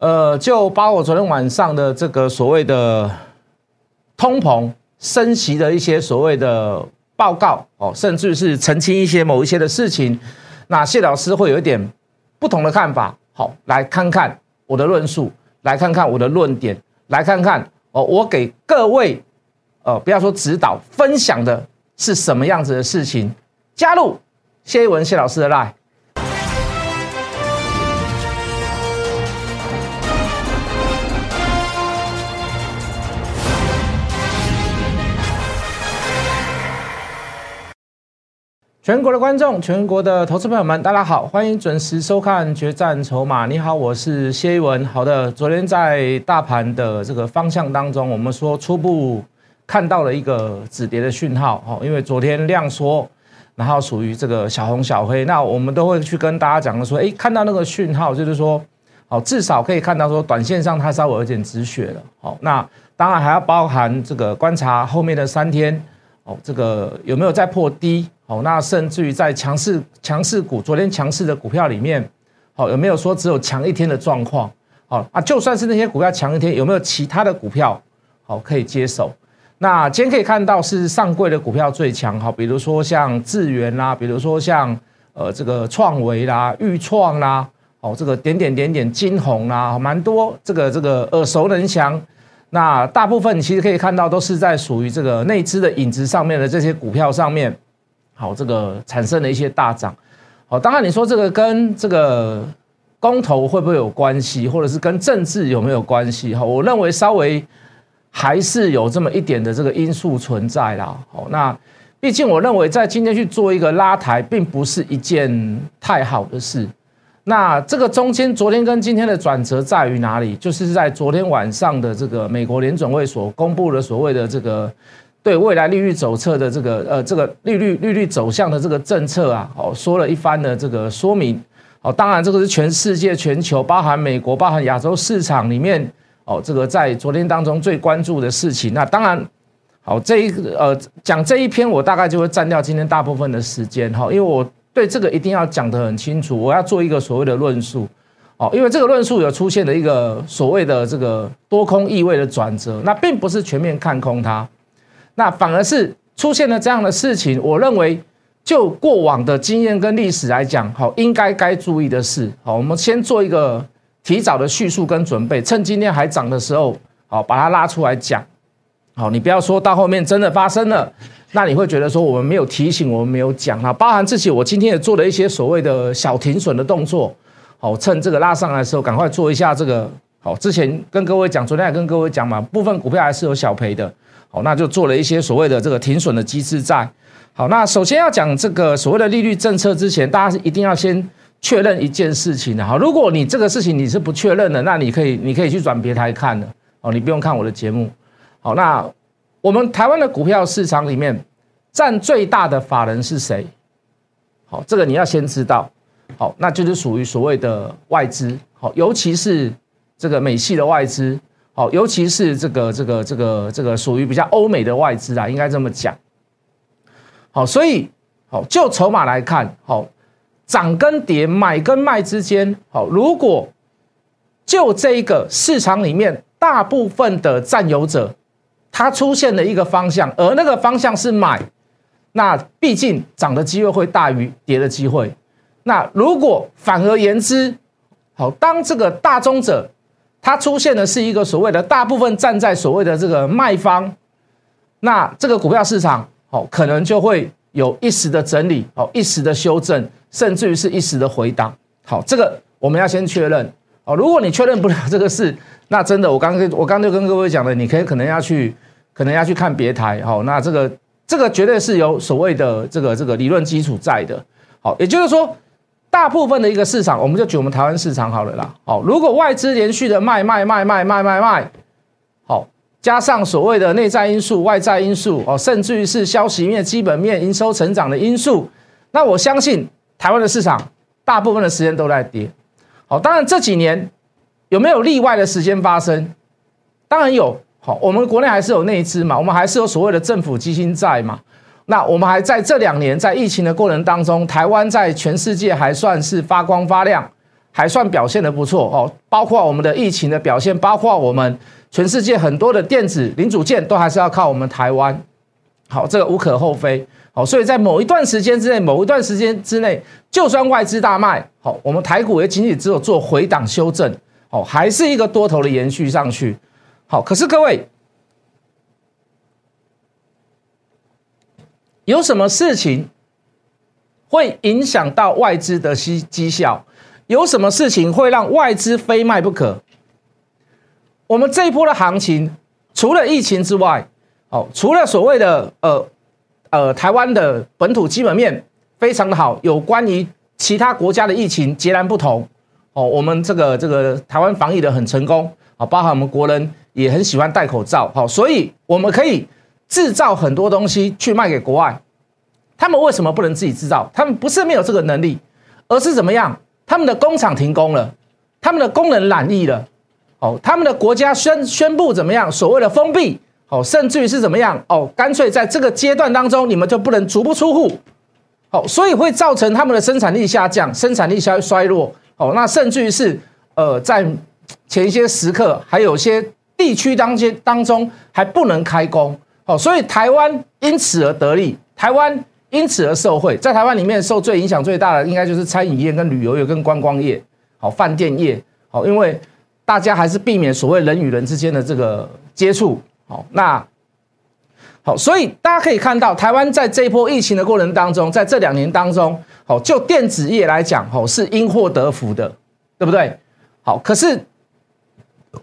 呃，就把我昨天晚上的这个所谓的通膨升息的一些所谓的报告哦，甚至是澄清一些某一些的事情，那谢老师会有一点不同的看法。好，来看看我的论述，来看看我的论点，来看看哦，我给各位呃，不要说指导，分享的是什么样子的事情？加入谢一文谢老师的 line。全国的观众，全国的投资朋友们，大家好，欢迎准时收看《决战筹码》。你好，我是谢一文。好的，昨天在大盘的这个方向当中，我们说初步看到了一个止跌的讯号。哦，因为昨天量缩，然后属于这个小红小黑，那我们都会去跟大家讲的说，哎，看到那个讯号，就是说，好，至少可以看到说，短线上它稍微有点止血了。好，那当然还要包含这个观察后面的三天，哦，这个有没有再破低？哦，那甚至于在强势强势股，昨天强势的股票里面，好有没有说只有强一天的状况？好啊，就算是那些股票强一天，有没有其他的股票好可以接手？那今天可以看到是上柜的股票最强，好，比如说像智源啦，比如说像呃这个创维啦、裕创啦，哦这个点点点点金红啦，蛮多这个这个耳熟能详。那大部分其实可以看到都是在属于这个内资的影子上面的这些股票上面。好，这个产生了一些大涨。好，当然你说这个跟这个公投会不会有关系，或者是跟政治有没有关系？哈，我认为稍微还是有这么一点的这个因素存在啦。好，那毕竟我认为在今天去做一个拉抬，并不是一件太好的事。那这个中间昨天跟今天的转折在于哪里？就是在昨天晚上的这个美国联准会所公布的所谓的这个。对未来利率走侧的这个呃这个利率利率走向的这个政策啊，哦说了一番的这个说明，哦当然这个是全世界全球包含美国包含亚洲市场里面哦这个在昨天当中最关注的事情。那当然好这一呃讲这一篇我大概就会占掉今天大部分的时间哈，因为我对这个一定要讲得很清楚，我要做一个所谓的论述哦，因为这个论述有出现了一个所谓的这个多空意味的转折，那并不是全面看空它。那反而是出现了这样的事情，我认为就过往的经验跟历史来讲，好，应该该注意的是，好，我们先做一个提早的叙述跟准备，趁今天还涨的时候，好，把它拉出来讲，好，你不要说到后面真的发生了，那你会觉得说我们没有提醒，我们没有讲啊，包含自己，我今天也做了一些所谓的小停损的动作，好，趁这个拉上来的时候，赶快做一下这个，好，之前跟各位讲，昨天也跟各位讲嘛，部分股票还是有小赔的。好，那就做了一些所谓的这个停损的机制在。好，那首先要讲这个所谓的利率政策之前，大家是一定要先确认一件事情的。好，如果你这个事情你是不确认的，那你可以你可以去转别台看的。哦，你不用看我的节目。好，那我们台湾的股票市场里面占最大的法人是谁？好，这个你要先知道。好，那就是属于所谓的外资。好，尤其是这个美系的外资。好，尤其是这个这个这个这个属于比较欧美的外资啊，应该这么讲。好，所以好就筹码来看，好涨跟跌、买跟卖之间，好如果就这一个市场里面大部分的占有者，它出现了一个方向，而那个方向是买，那毕竟涨的机会会大于跌的机会。那如果反而言之，好当这个大中者。它出现的是一个所谓的大部分站在所谓的这个卖方，那这个股票市场哦，可能就会有一时的整理哦，一时的修正，甚至于是一时的回档。好，这个我们要先确认哦。如果你确认不了这个事，那真的我刚刚我刚就跟各位讲了，你可以可能要去可能要去看别台。好，那这个这个绝对是有所谓的这个这个理论基础在的。好，也就是说。大部分的一个市场，我们就举我们台湾市场好了啦。好，如果外资连续的卖卖卖卖卖卖卖，好，加上所谓的内在因素、外在因素，哦，甚至于是消息面、基本面、营收成长的因素，那我相信台湾的市场大部分的时间都在跌。好，当然这几年有没有例外的时间发生？当然有。好，我们国内还是有内资嘛，我们还是有所谓的政府基金在嘛。那我们还在这两年在疫情的过程当中，台湾在全世界还算是发光发亮，还。算表现的不错哦，包括我们的疫情的表现，包括我们全世界很多的电子零组件都还是要靠我们台湾。好，这个无可厚非。好，所以在某一段时间之内，某一段时间之内，就算外资大卖，好，我们台股也仅仅只有做回档修正，好，还是一个多头的延续上去。好，可是各位，有什么事情会影响到外资的绩绩效？有什么事情会让外资非卖不可？我们这一波的行情，除了疫情之外，哦，除了所谓的呃。呃，台湾的本土基本面非常的好，有关于其他国家的疫情截然不同哦。我们这个这个台湾防疫的很成功啊，包含我们国人也很喜欢戴口罩，好，所以我们可以制造很多东西去卖给国外。他们为什么不能自己制造？他们不是没有这个能力，而是怎么样？他们的工厂停工了，他们的工人染疫了，哦，他们的国家宣宣布怎么样？所谓的封闭。哦，甚至于是怎么样？哦，干脆在这个阶段当中，你们就不能足不出户，哦，所以会造成他们的生产力下降，生产力衰衰落。哦，那甚至于是呃，在前一些时刻，还有些地区当间当中还不能开工。哦，所以台湾因此而得利，台湾因此而受惠。在台湾里面受最影响最大的，应该就是餐饮业、跟旅游业、跟观光业，好，饭店业，好，因为大家还是避免所谓人与人之间的这个接触。好，那好，所以大家可以看到，台湾在这一波疫情的过程当中，在这两年当中，好，就电子业来讲，好是因祸得福的，对不对？好，可是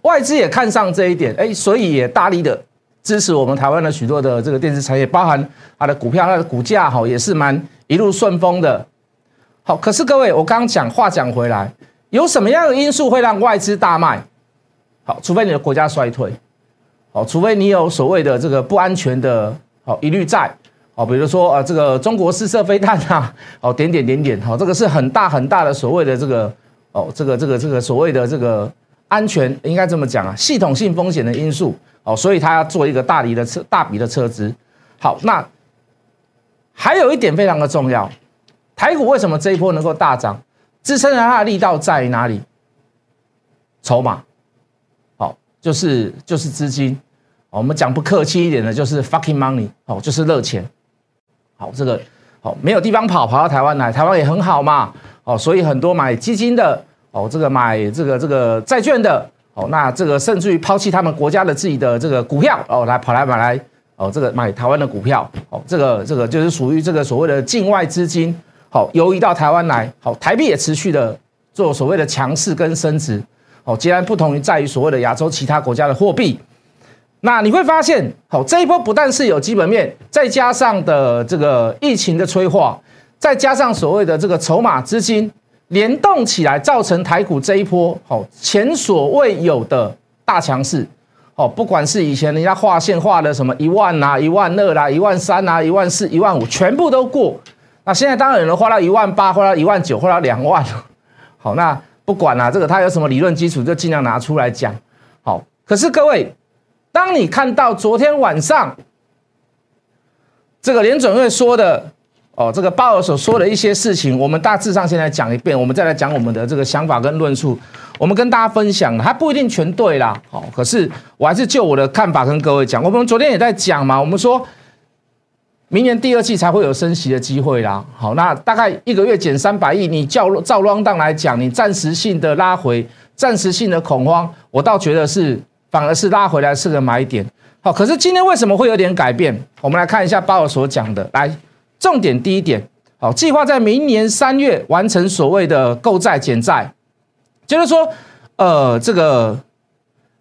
外资也看上这一点，哎，所以也大力的支持我们台湾的许多的这个电子产业，包含它的股票、它的股价，好也是蛮一路顺风的。好，可是各位，我刚刚讲话讲回来，有什么样的因素会让外资大卖？好，除非你的国家衰退。好，除非你有所谓的这个不安全的哦疑虑在，哦，比如说啊，这个中国试射飞弹啊，哦，点点点点，好，这个是很大很大的所谓的这个哦，这个这个这个所谓的这个安全应该这么讲啊，系统性风险的因素，哦，所以他要做一个大笔的车大笔的车资。好，那还有一点非常的重要，台股为什么这一波能够大涨？支撑它的力道在哪里？筹码，好，就是就是资金。我们讲不客气一点的，就是 fucking money 哦，就是热钱。好，这个好没有地方跑，跑到台湾来，台湾也很好嘛。哦，所以很多买基金的，哦，这个买这个这个债券的，哦，那这个甚至于抛弃他们国家的自己的这个股票，哦，来跑来买来，哦，这个买台湾的股票，哦，这个这个就是属于这个所谓的境外资金，好游移到台湾来，好，台币也持续的做所谓的强势跟升值，哦，截然不同于在于所谓的亚洲其他国家的货币。那你会发现，好，这一波不但是有基本面，再加上的这个疫情的催化，再加上所谓的这个筹码资金联动起来，造成台股这一波好前所未有的大强势。哦，不管是以前人家画线画的什么一万啊、一万二啦、一万三啊、一万四、一万五，全部都过。那现在当然有人画到一万八，画到一万九，画到两万。好，那不管啦，这个他有什么理论基础，就尽量拿出来讲。好，可是各位。当你看到昨天晚上这个联准会说的哦，这个鲍尔所说的一些事情，我们大致上先来讲一遍，我们再来讲我们的这个想法跟论述。我们跟大家分享，它不一定全对啦，好，可是我还是就我的看法跟各位讲。我们昨天也在讲嘛，我们说明年第二季才会有升息的机会啦。好，那大概一个月减三百亿，你照照 round down 来讲，你暂时性的拉回，暂时性的恐慌，我倒觉得是。反而是拉回来是个买点，好，可是今天为什么会有点改变？我们来看一下鲍尔所讲的，来，重点第一点，好，计划在明年三月完成所谓的购债减债，就是说，呃，这个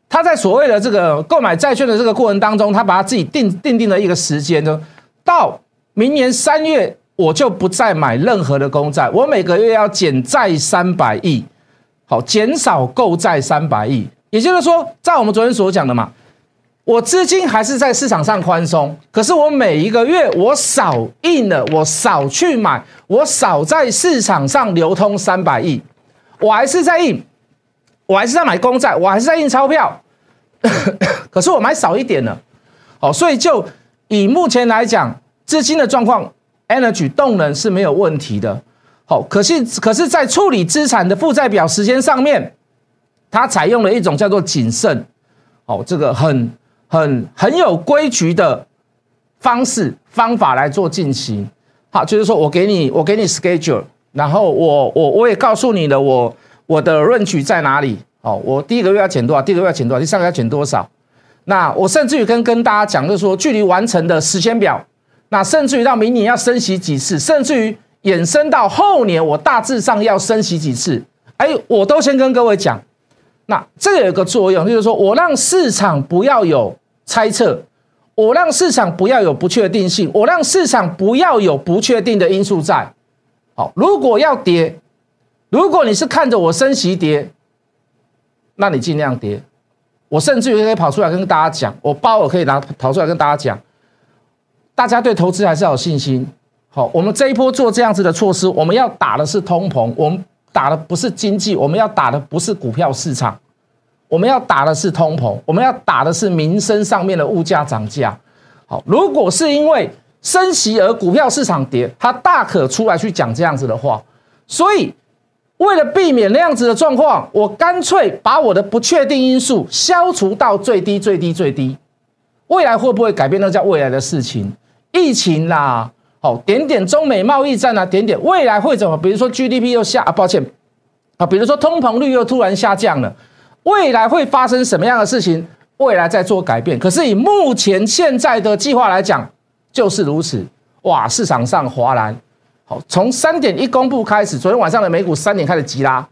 他在所谓的这个购买债券的这个过程当中，他把他自己定定定了一个时间呢，到明年三月我就不再买任何的公债，我每个月要减债三百亿，好，减少购债三百亿。也就是说，在我们昨天所讲的嘛，我资金还是在市场上宽松，可是我每一个月我少印了，我少去买，我少在市场上流通三百亿，我还是在印，我还是在买公债，我还是在印钞票，可是我买少一点了，好，所以就以目前来讲，资金的状况，energy 动能是没有问题的，好，可是可是在处理资产的负债表时间上面，它采用了一种叫做谨慎，哦，这个很很很有规矩的方式方法来做进行。好，就是说我给你我给你 schedule，然后我我我也告诉你了，我我的论取在哪里？哦，我第一个月要减多少？第二个月要减多少？第三个月要减多少？那我甚至于跟跟大家讲，就是说距离完成的时间表，那甚至于到明年要升息几次，甚至于。衍生到后年，我大致上要升息几次？哎，我都先跟各位讲。那这个有个作用，就是说我让市场不要有猜测，我让市场不要有不确定性，我让市场不要有不确定的因素在。好，如果要跌，如果你是看着我升息跌，那你尽量跌。我甚至于可以跑出来跟大家讲，我包我可以拿跑出来跟大家讲，大家对投资还是要有信心。好，我们这一波做这样子的措施，我们要打的是通膨，我们打的不是经济，我们要打的不是股票市场，我们要打的是通膨，我们要打的是民生上面的物价涨价。好，如果是因为升息而股票市场跌，他大可出来去讲这样子的话。所以，为了避免那样子的状况，我干脆把我的不确定因素消除到最低、最低、最低。未来会不会改变？那叫未来的事情。疫情啦。哦，点点中美贸易战啊，点点未来会怎么？比如说 GDP 又下啊，抱歉啊，比如说通膨率又突然下降了，未来会发生什么样的事情？未来在做改变。可是以目前现在的计划来讲，就是如此。哇，市场上哗然。好，从三点一公布开始，昨天晚上的美股三点开始急拉，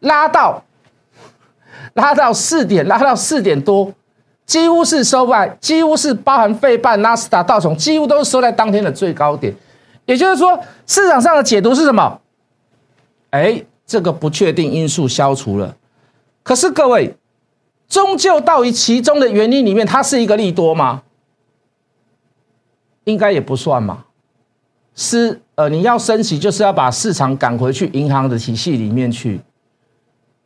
拉到拉到四点，拉到四点多。几乎是收在，几乎是包含费半、纳斯达、道琼，几乎都是收在当天的最高点。也就是说，市场上的解读是什么？哎，这个不确定因素消除了。可是各位，终究到于其中的原因里面，它是一个利多吗？应该也不算嘛。是呃，你要升息，就是要把市场赶回去银行的体系里面去，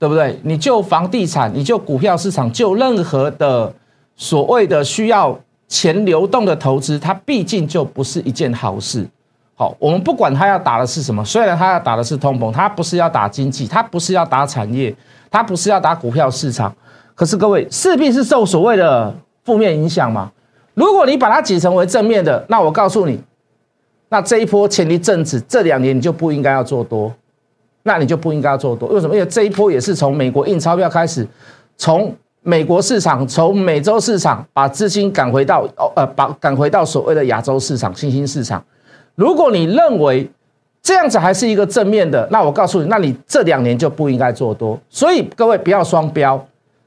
对不对？你就房地产，你就股票市场，就任何的。所谓的需要钱流动的投资，它毕竟就不是一件好事。好，我们不管它要打的是什么，虽然它要打的是通膨，它不是要打经济，它不是要打产业，它不是要打股票市场，可是各位势必是受所谓的负面影响嘛。如果你把它解成为正面的，那我告诉你，那这一波前一阵子这两年你就不应该要做多，那你就不应该要做多。为什么？因为这一波也是从美国印钞票开始，从。美国市场从美洲市场把资金赶回到哦呃，把赶回到所谓的亚洲市场、新兴市场。如果你认为这样子还是一个正面的，那我告诉你，那你这两年就不应该做多。所以各位不要双标，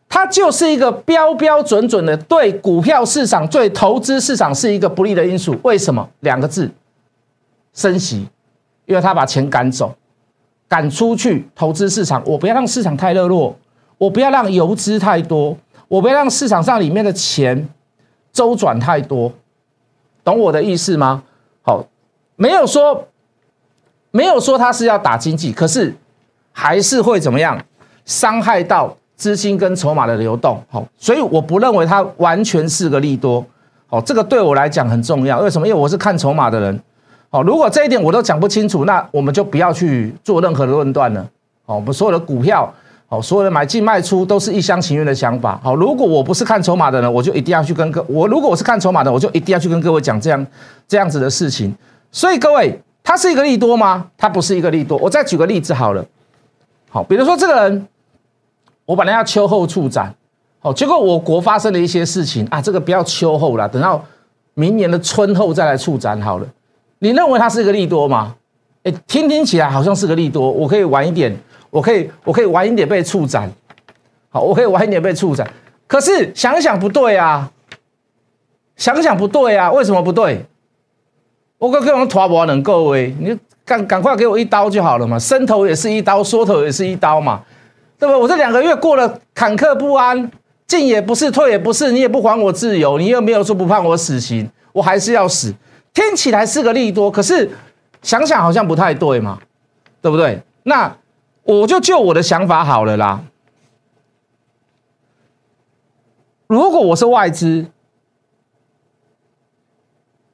它就是一个标标准准的对股票市场、对投资市场是一个不利的因素。为什么？两个字：升息，因为他把钱赶走，赶出去投资市场。我不要让市场太热络。我不要让游资太多，我不要让市场上里面的钱周转太多，懂我的意思吗？好，没有说没有说他是要打经济，可是还是会怎么样伤害到资金跟筹码的流动。好，所以我不认为它完全是个利多。好，这个对我来讲很重要。为什么？因为我是看筹码的人。好，如果这一点我都讲不清楚，那我们就不要去做任何的论断了。好，我们所有的股票。好，所有的买进卖出都是一厢情愿的想法。好，如果我不是看筹码的人，我就一定要去跟各我；如果我是看筹码的，我就一定要去跟各位讲这样这样子的事情。所以各位，它是一个利多吗？它不是一个利多。我再举个例子好了。好，比如说这个人，我本来要秋后处斩，好，结果我国发生了一些事情啊，这个不要秋后了，等到明年的春后再来处斩好了。你认为它是一个利多吗？哎，听听起来好像是个利多，我可以晚一点。我可以，我可以晚一点被处斩，好，我可以晚一点被处斩。可是想想不对啊，想想不对啊，为什么不对？我跟各位拖不能够位，你赶赶快给我一刀就好了嘛，伸头也是一刀，缩头也是一刀嘛，对不？我这两个月过了坎坷不安，进也不是，退也不是，你也不还我自由，你又没有说不判我死刑，我还是要死。听起来是个利多，可是想想好像不太对嘛，对不对？那。我就就我的想法好了啦。如果我是外资，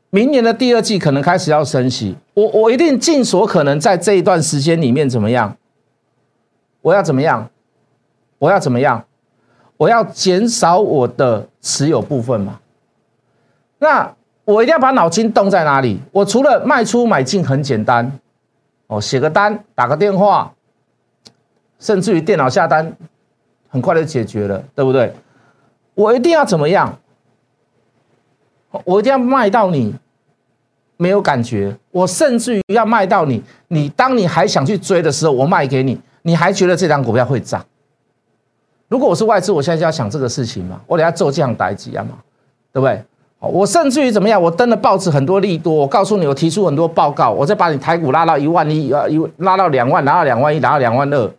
明年的第二季可能开始要升息，我我一定尽所可能在这一段时间里面怎么样？我要怎么样？我要怎么样？我要减少我的持有部分嘛？那我一定要把脑筋动在哪里？我除了卖出买进很简单，哦，写个单，打个电话，甚至于电脑下单，很快就解决了，对不对？我一定要怎么样？我一定要卖到你没有感觉，我甚至于要卖到你，你当你还想去追的时候，我卖给你，你还觉得这张股票会涨？如果我是外资，我现在就要想这个事情嘛，我得要做这样代几啊嘛，对不对？我甚至于怎么样？我登了报纸很多利多，我告诉你，我提出很多报告，我再把你台股拉到一万一，呃，一拉到两万，拉到两万一，拉到两万二，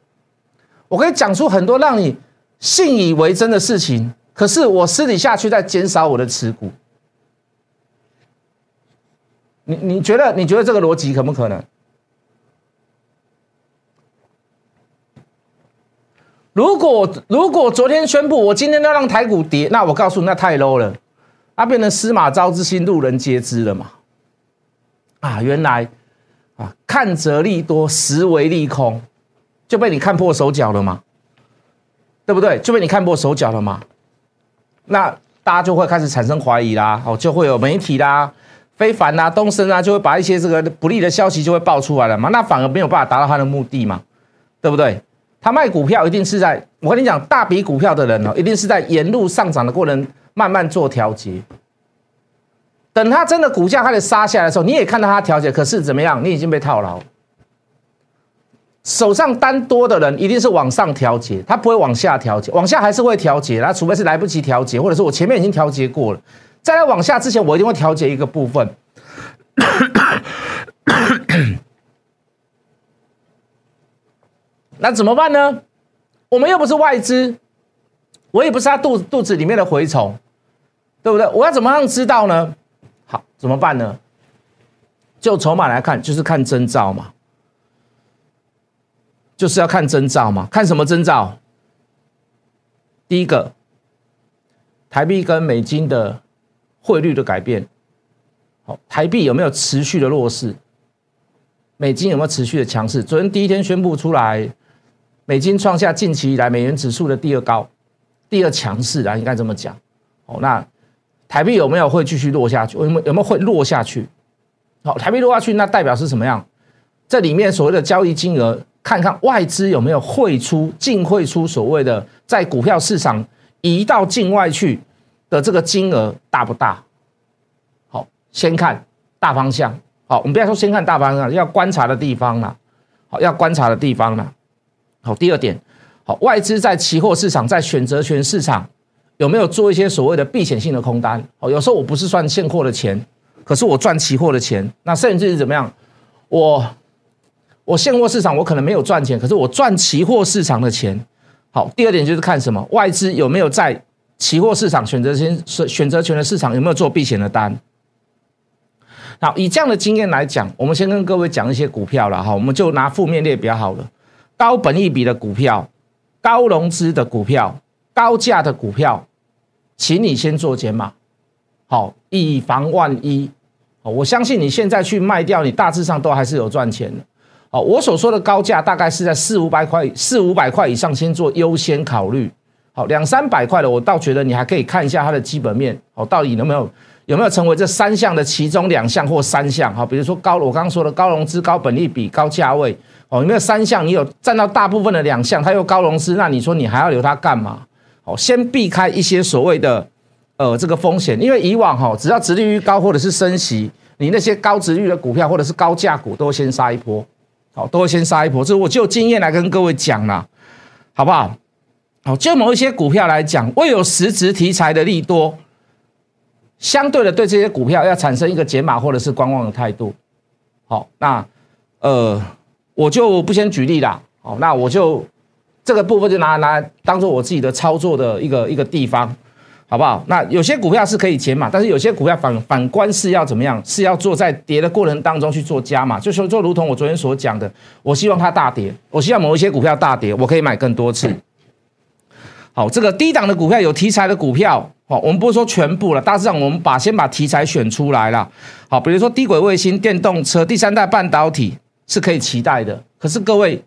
我可以讲出很多让你信以为真的事情。可是我私底下却在减少我的持股。你你觉得你觉得这个逻辑可不可能？如果如果昨天宣布我今天要让台股跌，那我告诉你，那太 low 了，那变成司马昭之心，路人皆知了嘛。啊，原来啊，看则利多，实为利空，就被你看破手脚了嘛，对不对？就被你看破手脚了嘛。那大家就会开始产生怀疑啦，哦，就会有媒体啦。非凡啊，东升啊，就会把一些这个不利的消息就会爆出来了嘛，那反而没有办法达到他的目的嘛，对不对？他卖股票一定是在，我跟你讲，大笔股票的人哦，一定是在沿路上涨的过程慢慢做调节，等他真的股价开始杀下来的时候，你也看到他调节，可是怎么样？你已经被套牢，手上单多的人一定是往上调节，他不会往下调节，往下还是会调节，那除非是来不及调节，或者是我前面已经调节过了。在来往下之前，我一定会调节一个部分。那怎么办呢？我们又不是外资，我也不是他肚肚子里面的蛔虫，对不对？我要怎么样知道呢？好，怎么办呢？就筹码来看，就是看征兆嘛，就是要看征兆嘛。看什么征兆？第一个，台币跟美金的。汇率的改变，好，台币有没有持续的弱势？美金有没有持续的强势？昨天第一天宣布出来，美金创下近期以来美元指数的第二高、第二强势啊，应该这么讲。哦，那台币有没有会继续落下去？有没有有没有会落下去？好，台币落下去，那代表是什么样？这里面所谓的交易金额，看看外资有没有汇出、净汇出所谓的在股票市场移到境外去。的这个金额大不大？好，先看大方向。好，我们不要说先看大方向，要观察的地方呢？好，要观察的地方呢？好，第二点，好，外资在期货市场、在选择权市场有没有做一些所谓的避险性的空单？哦，有时候我不是赚现货的钱，可是我赚期货的钱。那甚至是怎么样？我我现货市场我可能没有赚钱，可是我赚期货市场的钱。好，第二点就是看什么？外资有没有在？期货市场选择权是选择权的市场有没有做避险的单？好，以这样的经验来讲，我们先跟各位讲一些股票了哈，我们就拿负面列表好了。高本益比的股票、高融资的股票、高价的股票，请你先做减码，好，以防万一。我相信你现在去卖掉，你大致上都还是有赚钱的。好，我所说的高价大概是在四五百块、四五百块以上，先做优先考虑。好，两三百块的，我倒觉得你还可以看一下它的基本面，好，到底有没有有没有成为这三项的其中两项或三项？哈，比如说高，我刚刚说的高融资、高本利比、高价位，哦，有没有三项？你有占到大部分的两项，它又高融资，那你说你还要留它干嘛？好，先避开一些所谓的呃这个风险，因为以往哈，只要殖利率高或者是升息，你那些高殖率的股票或者是高价股都先杀一波，好，都会先杀一波，这我就经验来跟各位讲了，好不好？好，就某一些股票来讲，未有实质题材的利多，相对的对这些股票要产生一个解码或者是观望的态度。好，那呃，我就不先举例啦。好，那我就这个部分就拿拿当做我自己的操作的一个一个地方，好不好？那有些股票是可以减码，但是有些股票反反观是要怎么样？是要做在跌的过程当中去做加码，就说就如同我昨天所讲的，我希望它大跌，我希望某一些股票大跌，我可以买更多次。好，这个低档的股票有题材的股票，好，我们不是说全部了，大致上我们把先把题材选出来了。好，比如说低轨卫星、电动车、第三代半导体是可以期待的。可是各位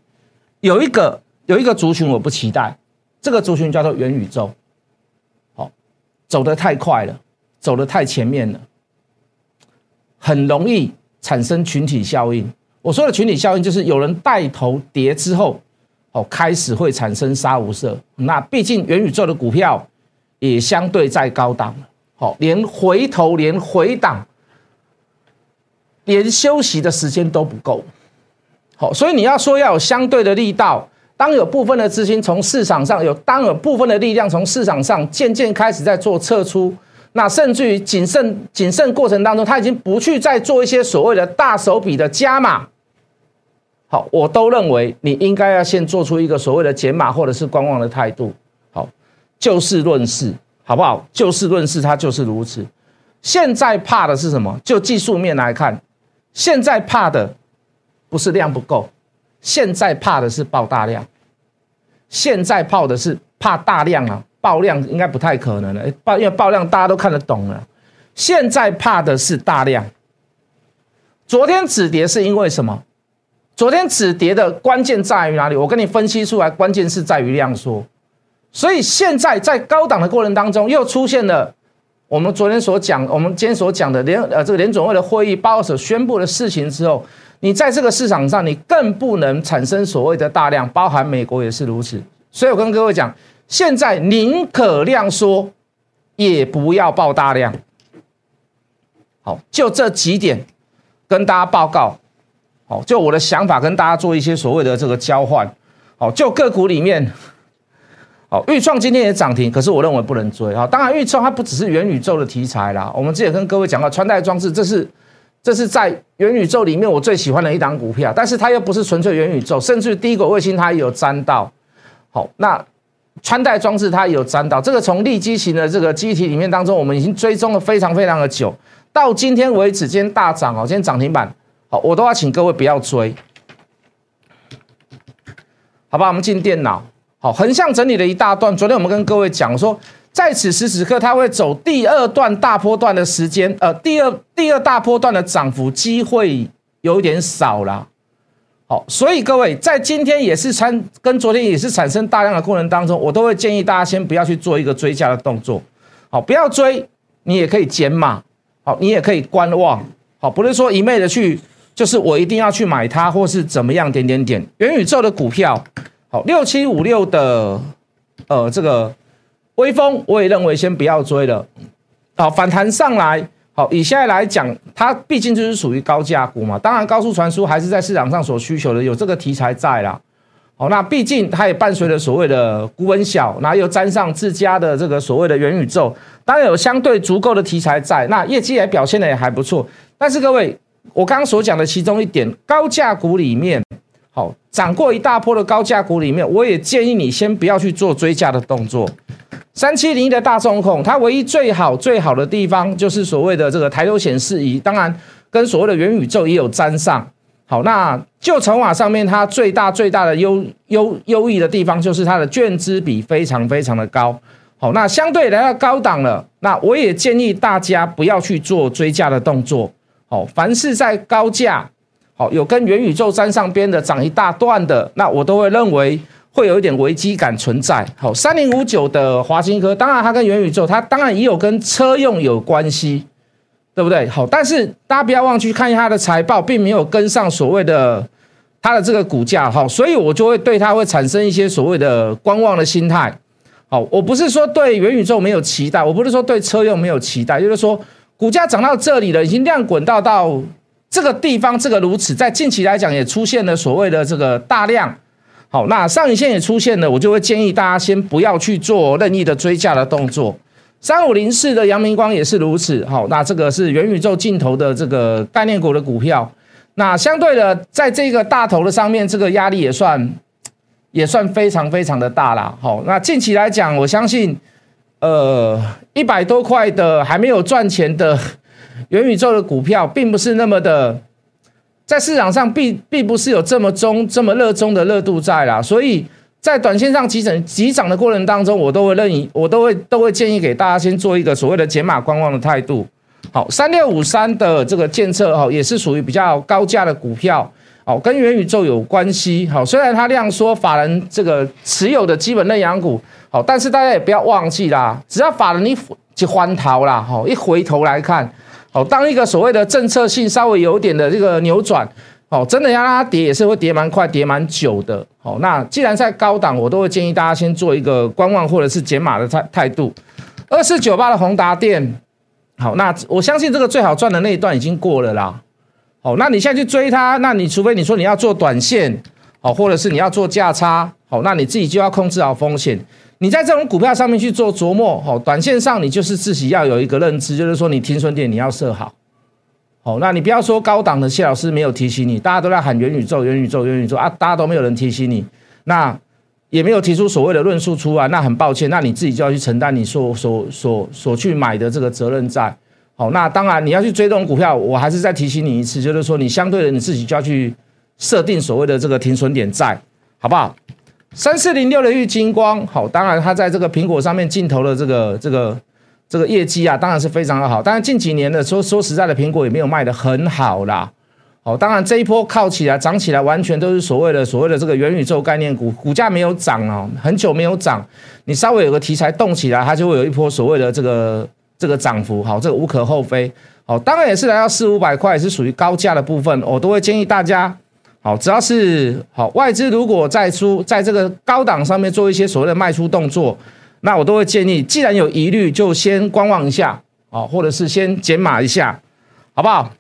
有一个有一个族群我不期待，这个族群叫做元宇宙。走得太快了，走得太前面了，很容易产生群体效应。我说的群体效应就是有人带头跌之后。哦，开始会产生杀无赦。那毕竟元宇宙的股票也相对在高档了。好，连回头、连回档、连休息的时间都不够。好，所以你要说要有相对的力道，当有部分的资金从市场上有，当有部分的力量从市场上渐渐开始在做撤出，那甚至于谨慎谨慎过程当中，他已经不去再做一些所谓的大手笔的加码。好，我都认为你应该要先做出一个所谓的减码或者是观望的态度。好，就事论事，好不好？就事论事，它就是如此。现在怕的是什么？就技术面来看，现在怕的不是量不够，现在怕的是爆大量。现在怕的是怕大量啊，爆量应该不太可能了。爆因为爆量大家都看得懂了。现在怕的是大量。昨天止跌是因为什么？昨天止跌的关键在于哪里？我跟你分析出来，关键是在于量缩。所以现在在高档的过程当中，又出现了我们昨天所讲、我们今天所讲的联呃这个联总会的会议报告所宣布的事情之后，你在这个市场上，你更不能产生所谓的大量，包含美国也是如此。所以我跟各位讲，现在宁可量缩，也不要爆大量。好，就这几点跟大家报告。好，就我的想法跟大家做一些所谓的这个交换。好，就个股里面，好，豫创今天也涨停，可是我认为不能追。好，当然豫创它不只是元宇宙的题材啦，我们之前跟各位讲到穿戴装置，这是这是在元宇宙里面我最喜欢的一档股票，但是它又不是纯粹元宇宙，甚至低轨卫星它也有沾到。好，那穿戴装置它也有沾到，这个从立基型的这个机体里面当中，我们已经追踪了非常非常的久，到今天为止，今天大涨哦，今天涨停板。好，我都要请各位不要追，好吧？我们进电脑，好，横向整理了一大段。昨天我们跟各位讲说，在此时此刻，它会走第二段大波段的时间，呃，第二第二大波段的涨幅机会有点少了。好，所以各位在今天也是产跟昨天也是产生大量的过程当中，我都会建议大家先不要去做一个追加的动作。好，不要追，你也可以减码，好，你也可以观望，好，不是说一昧的去。就是我一定要去买它，或是怎么样？点点点，元宇宙的股票，好，六七五六的，呃，这个微风，我也认为先不要追了。好，反弹上来，好，以现在来讲，它毕竟就是属于高价股嘛。当然，高速传输还是在市场上所需求的，有这个题材在啦。好，那毕竟它也伴随着所谓的股本小，然后又沾上自家的这个所谓的元宇宙，当然有相对足够的题材在，那业绩也表现的也还不错。但是各位。我刚刚所讲的其中一点，高价股里面，好涨过一大波的高价股里面，我也建议你先不要去做追加的动作。三七零一的大中控，它唯一最好最好的地方就是所谓的这个抬头显示仪，当然跟所谓的元宇宙也有沾上。好，那就筹码上面，它最大最大的优优优异的地方就是它的券资比非常非常的高。好，那相对来到高档了，那我也建议大家不要去做追加的动作。好，凡是在高价，好有跟元宇宙沾上边的涨一大段的，那我都会认为会有一点危机感存在。好，三零五九的华新科，当然它跟元宇宙，它当然也有跟车用有关系，对不对？好，但是大家不要忘去看一下它的财报，并没有跟上所谓的它的这个股价，好，所以我就会对它会产生一些所谓的观望的心态。好，我不是说对元宇宙没有期待，我不是说对车用没有期待，就是说。股价涨到这里了，已经量滚到到这个地方，这个如此，在近期来讲也出现了所谓的这个大量，好，那上影线也出现了，我就会建议大家先不要去做任意的追价的动作。三五零四的阳明光也是如此，好，那这个是元宇宙镜头的这个概念股的股票，那相对的，在这个大头的上面，这个压力也算也算非常非常的大了，好，那近期来讲，我相信。呃，一百多块的还没有赚钱的元宇宙的股票，并不是那么的，在市场上并并不是有这么中这么热衷的热度在啦，所以在短线上急涨急涨的过程当中，我都会任意，我都会都会建议给大家先做一个所谓的减码观望的态度。好，三六五三的这个建测哈，也是属于比较高价的股票，好，跟元宇宙有关系。好，虽然它量缩，法人这个持有的基本类养股，好，但是大家也不要忘记啦，只要法人一就欢逃啦，好，一回头来看，好，当一个所谓的政策性稍微有点的这个扭转。哦，真的要让它跌也是会跌蛮快、跌蛮久的。哦，那既然在高档，我都会建议大家先做一个观望或者是减码的态态度。二四九八的宏达电，好，那我相信这个最好赚的那一段已经过了啦。好，那你现在去追它，那你除非你说你要做短线，好，或者是你要做价差，好，那你自己就要控制好风险。你在这种股票上面去做琢磨，好，短线上你就是自己要有一个认知，就是说你停损点你要设好。哦，那你不要说高档的谢老师没有提醒你，大家都在喊元宇宙、元宇宙、元宇宙啊，大家都没有人提醒你，那也没有提出所谓的论述出来，那很抱歉，那你自己就要去承担你所所所所去买的这个责任在。好，那当然你要去追这种股票，我还是再提醒你一次，就是说你相对的你自己就要去设定所谓的这个停损点在，好不好？三四零六的玉金光，好，当然它在这个苹果上面镜头的这个这个。这个业绩啊，当然是非常的好。但是近几年的说说实在的，苹果也没有卖的很好啦。好，当然这一波靠起来涨起来，完全都是所谓的所谓的这个元宇宙概念股，股价没有涨哦，很久没有涨。你稍微有个题材动起来，它就会有一波所谓的这个这个涨幅。好，这个无可厚非。好，当然也是来到四五百块，是属于高价的部分。我都会建议大家，好，只要是好外资如果在出在这个高档上面做一些所谓的卖出动作。那我都会建议，既然有疑虑，就先观望一下，哦，或者是先减码一下，好不好？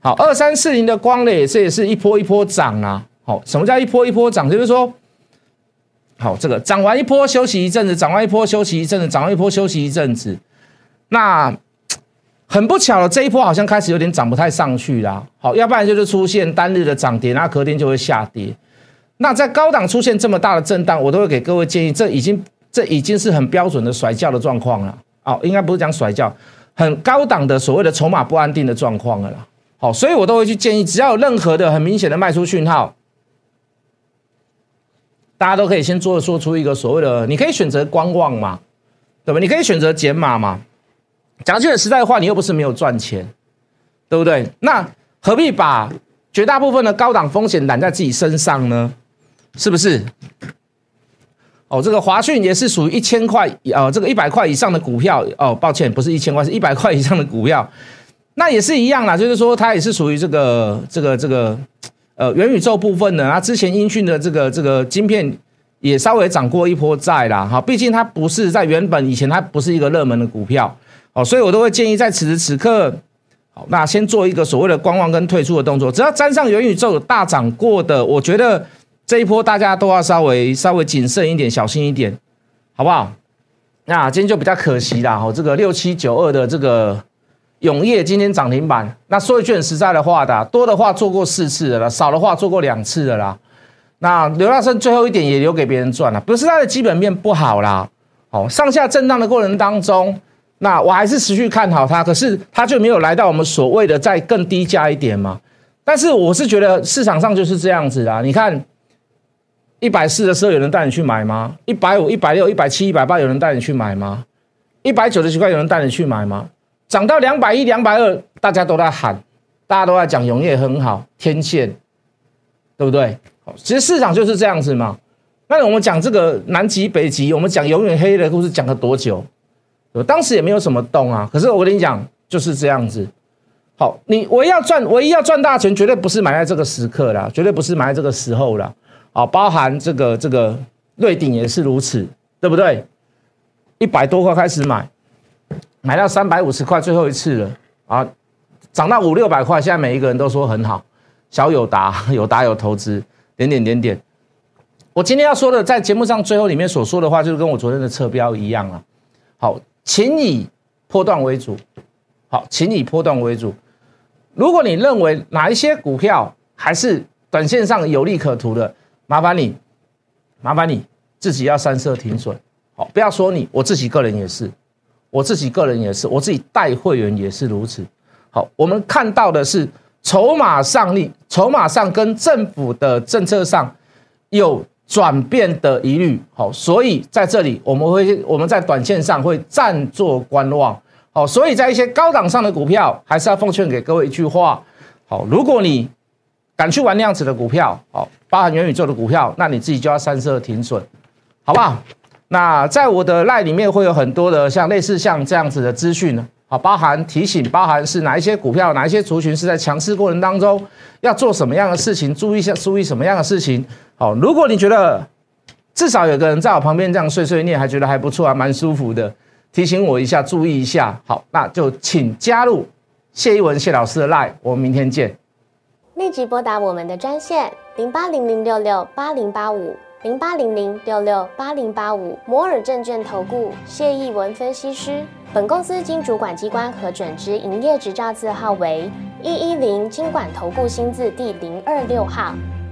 好，二三四零的光磊，这也是一波一波涨啊。好，什么叫一波一波涨？就是说，好，这个涨完一波休息一阵子，涨完一波休息一阵子，涨完一波休息一阵子。那很不巧了，这一波好像开始有点涨不太上去啦。好，要不然就是出现单日的涨跌，那隔天就会下跌。那在高档出现这么大的震荡，我都会给各位建议，这已经。这已经是很标准的甩轿的状况了，哦，应该不是讲甩轿，很高档的所谓的筹码不安定的状况了啦。好，所以我都会去建议，只要有任何的很明显的卖出讯号，大家都可以先做做出一个所谓的，你可以选择观望嘛，对吧？你可以选择减码嘛。讲句很实在话，你又不是没有赚钱，对不对？那何必把绝大部分的高档风险揽在自己身上呢？是不是？哦，这个华讯也是属于一千块，呃，这个一百块以上的股票。哦，抱歉，不是一千块，是一百块以上的股票。那也是一样啦，就是说它也是属于这个这个这个呃元宇宙部分的。啊，之前英讯的这个这个晶片也稍微涨过一波债啦。哈，毕竟它不是在原本以前它不是一个热门的股票。哦，所以我都会建议在此时此刻，好，那先做一个所谓的观望跟退出的动作。只要沾上元宇宙大涨过的，我觉得。这一波大家都要稍微稍微谨慎一点，小心一点，好不好？那今天就比较可惜啦，哈，这个六七九二的这个永业今天涨停板。那说一句很实在的话的，多的话做过四次的啦，少的话做过两次的啦。那刘大生最后一点也留给别人赚了，不是他的基本面不好啦，哦，上下震荡的过程当中，那我还是持续看好它，可是它就没有来到我们所谓的再更低价一点嘛。但是我是觉得市场上就是这样子啦，你看。一百四的时候有人带你去买吗？一百五、一百六、一百七、一百八有人带你去买吗？一百九十几块有人带你去买吗？涨到两百一、两百二，大家都在喊，大家都在讲永业很好，天线，对不对？其实市场就是这样子嘛。那我们讲这个南极、北极，我们讲永远黑的故事讲了多久？我当时也没有什么动啊。可是我跟你讲，就是这样子。好，你唯一要赚，唯一要赚大钱，绝对不是买在这个时刻啦，绝对不是买在这个时候啦。啊，包含这个这个瑞鼎也是如此，对不对？一百多块开始买，买到三百五十块，最后一次了啊，涨到五六百块，现在每一个人都说很好。小友达 有达有投资，点点点点。我今天要说的，在节目上最后里面所说的话，就是跟我昨天的侧标一样啊。好，请以波段为主。好，请以波段为主。如果你认为哪一些股票还是短线上有利可图的，麻烦你，麻烦你自己要三色停损，好，不要说你，我自己个人也是，我自己个人也是，我自己带会员也是如此。好，我们看到的是筹码上力，筹码上跟政府的政策上有转变的疑虑。好，所以在这里我们会我们在短线上会暂作观望。好，所以在一些高档上的股票，还是要奉劝给各位一句话。好，如果你敢去玩那样子的股票，好，包含元宇宙的股票，那你自己就要三色停损，好不好？那在我的赖里面会有很多的像类似像这样子的资讯，好，包含提醒，包含是哪一些股票，哪一些族群是在强势过程当中要做什么样的事情，注意一下，注意什么样的事情。好，如果你觉得至少有个人在我旁边这样碎碎念，还觉得还不错，还蛮舒服的，提醒我一下，注意一下，好，那就请加入谢一文谢老师的 Line，，我们明天见。立即拨打我们的专线零八零零六六八零八五。零八零零六六八零八五摩尔证券投顾谢义文分析师，本公司经主管机关核准之营业执照字号为一一零金管投顾新字第零二六号。